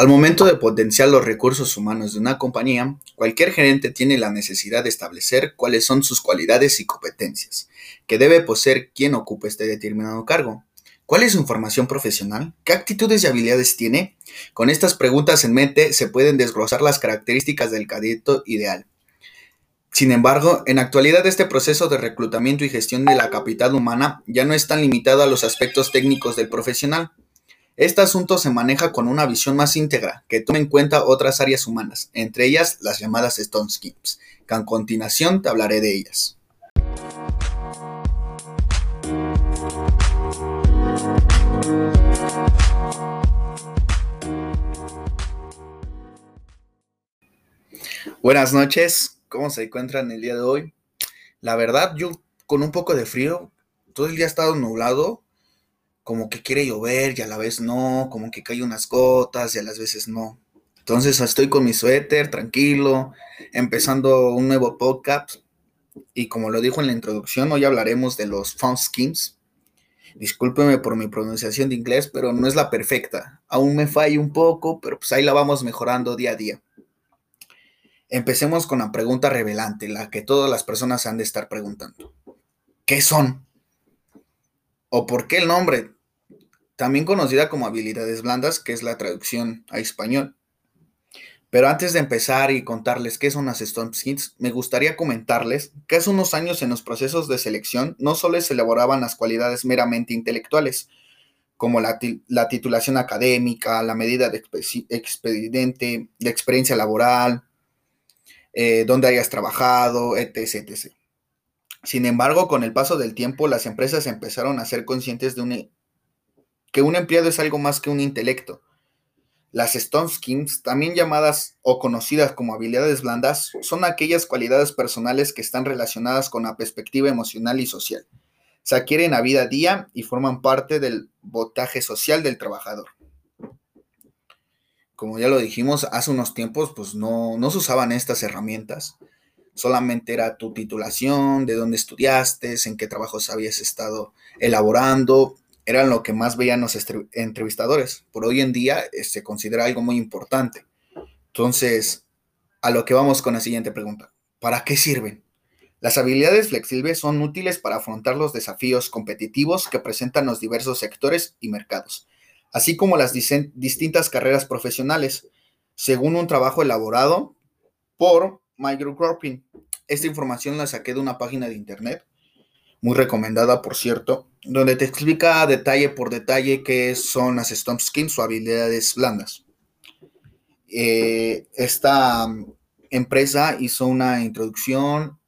Al momento de potenciar los recursos humanos de una compañía, cualquier gerente tiene la necesidad de establecer cuáles son sus cualidades y competencias, que debe poseer quien ocupe este determinado cargo. ¿Cuál es su información profesional? ¿Qué actitudes y habilidades tiene? Con estas preguntas en mente se pueden desglosar las características del candidato ideal. Sin embargo, en actualidad este proceso de reclutamiento y gestión de la capital humana ya no es tan limitado a los aspectos técnicos del profesional. Este asunto se maneja con una visión más íntegra, que toma en cuenta otras áreas humanas, entre ellas las llamadas Stone Schemes, que a continuación te hablaré de ellas. Buenas noches, ¿cómo se encuentran el día de hoy? La verdad, yo con un poco de frío, todo el día ha estado nublado, como que quiere llover y a la vez no, como que cae unas gotas y a las veces no. Entonces estoy con mi suéter, tranquilo, empezando un nuevo podcast. Y como lo dijo en la introducción, hoy hablaremos de los Fund Schemes. Discúlpeme por mi pronunciación de inglés, pero no es la perfecta. Aún me falla un poco, pero pues ahí la vamos mejorando día a día. Empecemos con la pregunta revelante, la que todas las personas han de estar preguntando. ¿Qué son? ¿O por qué el nombre? También conocida como habilidades blandas, que es la traducción a español. Pero antes de empezar y contarles qué son las Stone Skins, me gustaría comentarles que hace unos años en los procesos de selección no solo se elaboraban las cualidades meramente intelectuales, como la, titulación académica, la medida de expediente, la experiencia laboral, eh, dónde hayas trabajado, etc, etc. Sin embargo, con el paso del tiempo, las empresas empezaron a ser conscientes de que un empleado es algo más que un intelecto. Las Stone Skills, también llamadas o conocidas como habilidades blandas, son aquellas cualidades personales que están relacionadas con la perspectiva emocional y social. Se adquieren a vida a día y forman parte del botaje social del trabajador como ya lo dijimos, hace unos tiempos pues no, no se usaban estas herramientas. Solamente era tu titulación, de dónde estudiaste, en qué trabajos habías estado elaborando. Eran lo que más veían los entrevistadores. Por hoy en día eh, se considera algo muy importante. Entonces, a lo que vamos con la siguiente pregunta. ¿Para qué sirven? Las habilidades flexibles son útiles para afrontar los desafíos competitivos que presentan los diversos sectores y mercados así como las distintas carreras profesionales, según un trabajo elaborado por Microgrouping. Esta información la saqué de una página de internet, muy recomendada por cierto, donde te explica detalle por detalle qué son las Stomp Skills o habilidades blandas. Eh, esta mm, empresa hizo una introducción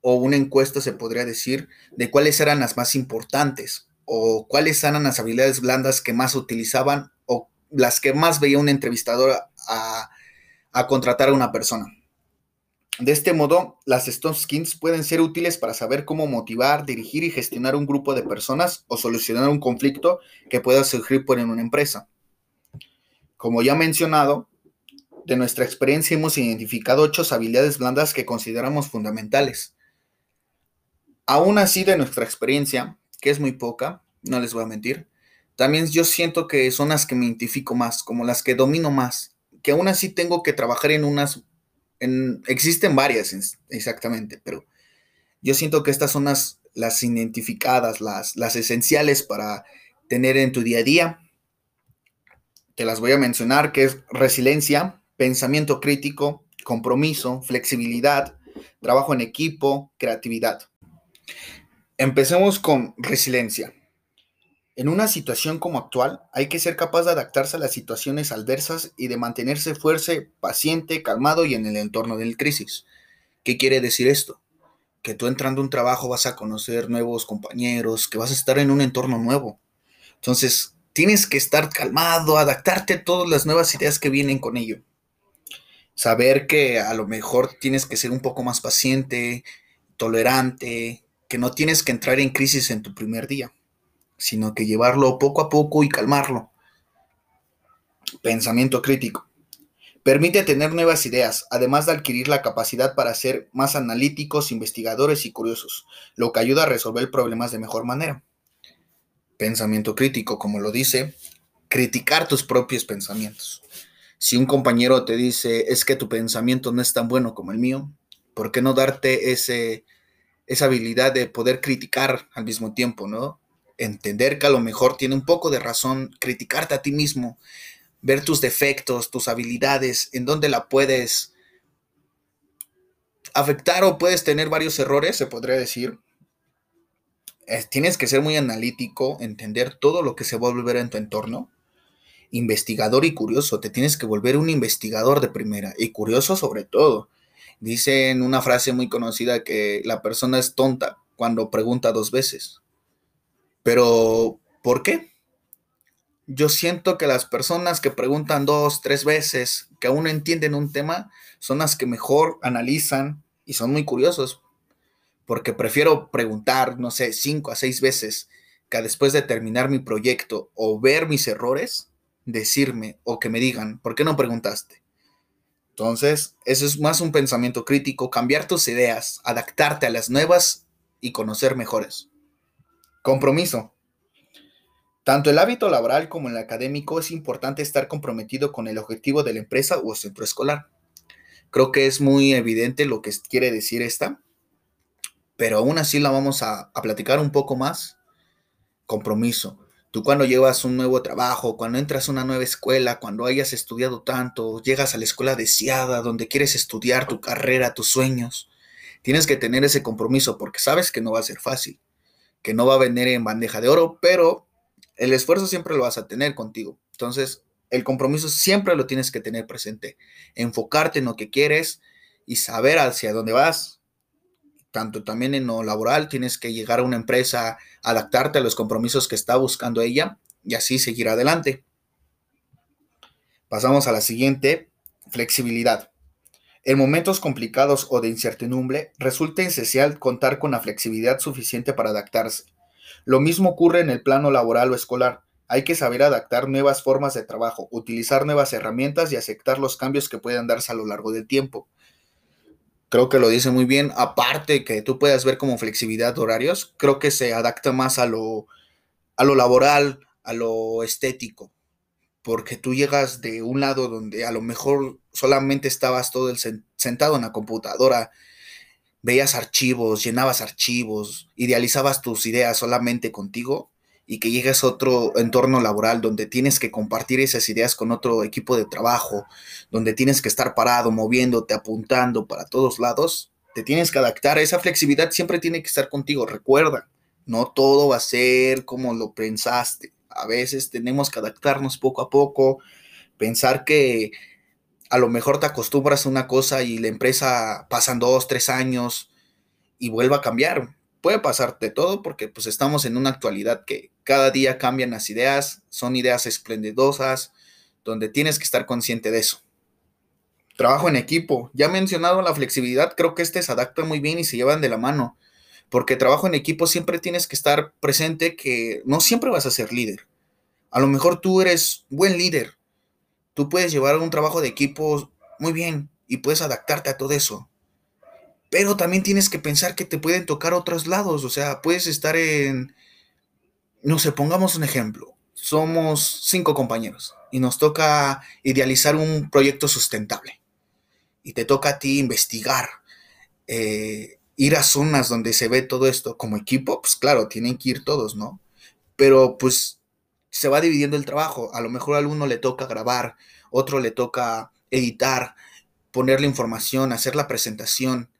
o una encuesta, se podría decir, de cuáles eran las más importantes o cuáles eran las habilidades blandas que más utilizaban o las que más veía un entrevistador a, contratar a una persona. De este modo, las Stone Skins pueden ser útiles para saber cómo motivar, dirigir y gestionar un grupo de personas o solucionar un conflicto que pueda surgir por en una empresa. Como ya mencionado, de nuestra experiencia hemos identificado ocho habilidades blandas que consideramos fundamentales. Aún así, de nuestra experiencia, que es muy poca, no les voy a mentir. También yo siento que son las que me identifico más, como las que domino más, que aún así tengo que trabajar en unas, en, existen varias exactamente, pero yo siento que estas son las, las identificadas, las, las esenciales para tener en tu día a día. Te las voy a mencionar, que es resiliencia, pensamiento crítico, compromiso, flexibilidad, trabajo en equipo, creatividad. Empecemos con resiliencia. En una situación como actual, hay que ser capaz de adaptarse a las situaciones adversas y de mantenerse fuerte, paciente, calmado y en el entorno del crisis. ¿Qué quiere decir esto? Que tú entrando a un trabajo vas a conocer nuevos compañeros, que vas a estar en un entorno nuevo. Entonces, tienes que estar calmado, adaptarte a todas las nuevas ideas que vienen con ello. Saber que a lo mejor tienes que ser un poco más paciente, tolerante, que no tienes que entrar en crisis en tu primer día, sino que llevarlo poco a poco y calmarlo. Pensamiento crítico. Permite tener nuevas ideas, además de adquirir la capacidad para ser más analíticos, investigadores y curiosos, lo que ayuda a resolver problemas de mejor manera. Pensamiento crítico, como lo dice, criticar tus propios pensamientos. Si un compañero te dice, es que tu pensamiento no es tan bueno como el mío, ¿por qué no darte ese, esa habilidad de poder criticar al mismo tiempo, ¿no? Entender que a lo mejor tiene un poco de razón, criticarte a ti mismo, ver tus defectos, tus habilidades, en dónde la puedes afectar o puedes tener varios errores, se podría decir. tienes que ser muy analítico, entender todo lo que se va a volver en tu entorno. Investigador y curioso, te tienes que volver un investigador de primera y curioso sobre todo. Dicen una frase muy conocida que la persona es tonta cuando pregunta dos veces. Pero, ¿por qué? Yo siento que las personas que preguntan dos, tres veces, que aún no entienden un tema, son las que mejor analizan y son muy curiosos. Porque prefiero preguntar, no sé, cinco a seis veces que después de terminar mi proyecto o ver mis errores, decirme o que me digan, ¿por qué no preguntaste? Entonces, eso es más un pensamiento crítico, cambiar tus ideas, adaptarte a las nuevas y conocer mejores. Compromiso. Tanto el hábito laboral como el académico es importante estar comprometido con el objetivo de la empresa o centro escolar. Creo que es muy evidente lo que quiere decir esta, pero aún así la vamos a, a platicar un poco más. Compromiso. Tú cuando llevas un nuevo trabajo, cuando entras a una nueva escuela, cuando hayas estudiado tanto, llegas a la escuela deseada, donde quieres estudiar tu carrera, tus sueños, tienes que tener ese compromiso porque sabes que no va a ser fácil, que no va a venir en bandeja de oro, pero el esfuerzo siempre lo vas a tener contigo. Entonces, el compromiso siempre lo tienes que tener presente, enfocarte en lo que quieres y saber hacia dónde vas, tanto también en lo laboral, tienes que llegar a una empresa, adaptarte a los compromisos que está buscando ella y así seguir adelante. Pasamos a la siguiente, flexibilidad. En momentos complicados o de incertidumbre, resulta esencial contar con la flexibilidad suficiente para adaptarse. Lo mismo ocurre en el plano laboral o escolar. Hay que saber adaptar nuevas formas de trabajo, utilizar nuevas herramientas y aceptar los cambios que puedan darse a lo largo del tiempo creo que lo dice muy bien. Aparte que tú puedas ver como flexibilidad de horarios, creo que se adapta más a lo, a lo laboral, a lo estético. Porque tú llegas de un lado donde a lo mejor solamente estabas todo el sentado en la computadora, veías archivos, llenabas archivos, idealizabas tus ideas solamente contigo y que llegues a otro entorno laboral donde tienes que compartir esas ideas con otro equipo de trabajo, donde tienes que estar parado, moviéndote, apuntando para todos lados, te tienes que adaptar. Esa flexibilidad siempre tiene que estar contigo. Recuerda, no todo va a ser como lo pensaste. A veces tenemos que adaptarnos poco a poco, pensar que a lo mejor te acostumbras a una cosa y la empresa pasan dos, tres años y vuelva a cambiar puede pasarte todo porque pues estamos en una actualidad que cada día cambian las ideas, son ideas esplendidosas, donde tienes que estar consciente de eso. Trabajo en equipo. Ya mencionado la flexibilidad, creo que este se adapta muy bien y se llevan de la mano, porque trabajo en equipo siempre tienes que estar presente que no siempre vas a ser líder. A lo mejor tú eres buen líder. Tú puedes llevar un trabajo de equipo muy bien y puedes adaptarte a todo eso. Pero también tienes que pensar que te pueden tocar otros lados. O sea, puedes estar en. No sé, pongamos un ejemplo. Somos cinco compañeros y nos toca idealizar un proyecto sustentable. Y te toca a ti investigar, eh, ir a zonas donde se ve todo esto. Como equipo, pues claro, tienen que ir todos, ¿no? Pero pues se va dividiendo el trabajo. A lo mejor a uno le toca grabar, otro le toca editar, ponerle información, hacer la presentación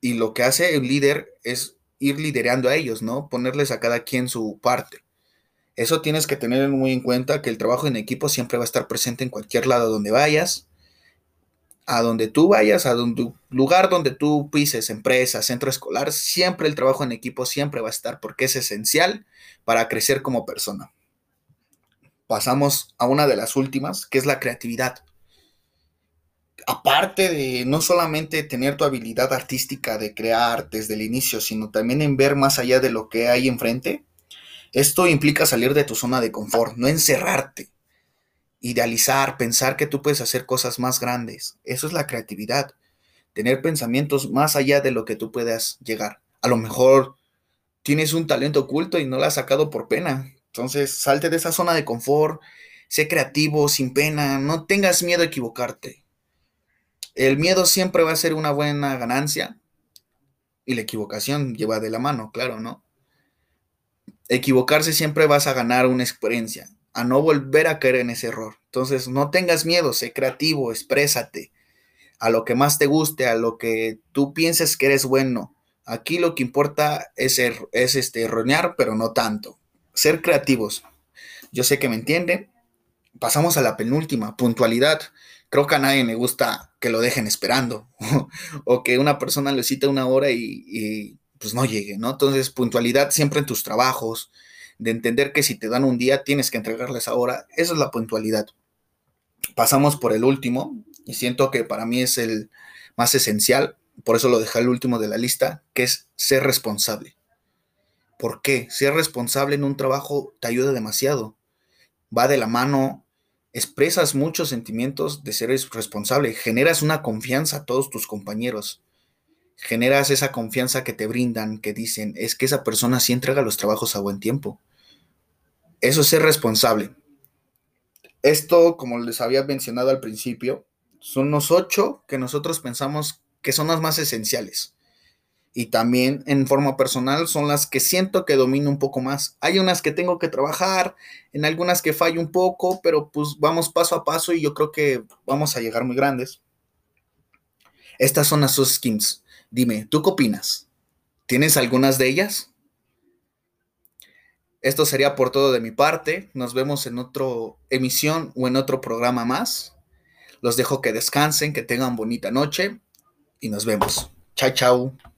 y lo que hace el líder es ir liderando a ellos, ¿no? Ponerles a cada quien su parte. Eso tienes que tener muy en cuenta que el trabajo en equipo siempre va a estar presente en cualquier lado donde vayas, a donde tú vayas, a donde lugar donde tú pises, empresa, centro escolar, siempre el trabajo en equipo siempre va a estar porque es esencial para crecer como persona. Pasamos a una de las últimas, que es la creatividad aparte de no solamente tener tu habilidad artística de crear desde el inicio, sino también en ver más allá de lo que hay enfrente, esto implica salir de tu zona de confort, no encerrarte, idealizar, pensar que tú puedes hacer cosas más grandes. Eso es la creatividad, tener pensamientos más allá de lo que tú puedas llegar. A lo mejor tienes un talento oculto y no lo has sacado por pena, Entonces, salte de esa zona de confort, sé creativo, sin pena, no tengas miedo a equivocarte. El miedo siempre va a ser una buena ganancia y la equivocación lleva de la mano, claro, ¿no? Equivocarse siempre vas a ganar una experiencia, a no volver a caer en ese error. Entonces, no tengas miedo, sé creativo, exprésate a lo que más te guste, a lo que tú pienses que eres bueno. Aquí lo que importa es, er, es este, pero no tanto. Ser creativos. Yo sé que me entienden. Pasamos a la penúltima, puntualidad. Creo que a nadie le gusta que lo dejen esperando o que una persona le cita una hora y, y pues no llegue, ¿no? Entonces, puntualidad siempre en tus trabajos, de entender que si te dan un día tienes que entregarles ahora, esa es la puntualidad. Pasamos por el último, y siento que para mí es el más esencial, por eso lo dejé al último de la lista, que es ser responsable. ¿Por qué? Ser responsable en un trabajo te ayuda demasiado. Va de la mano, expresas muchos sentimientos de ser responsable, generas una confianza a todos tus compañeros, generas esa confianza que te brindan, que dicen, es que esa persona sí entrega los trabajos a buen tiempo. Eso es ser responsable. Esto, como les había mencionado al principio, son los ocho que nosotros pensamos que son las más esenciales. Y también en forma personal son las que siento que domino un poco más. Hay unas que tengo que trabajar, en algunas que fallo un poco, pero pues vamos paso a paso y yo creo que vamos a llegar muy grandes. Estas son las sus skins. Dime, ¿tú qué opinas? ¿Tienes algunas de ellas? Esto sería por todo de mi parte. Nos vemos en otra emisión o en otro programa más. Los dejo que descansen, que tengan bonita noche y nos vemos. Chao, chao.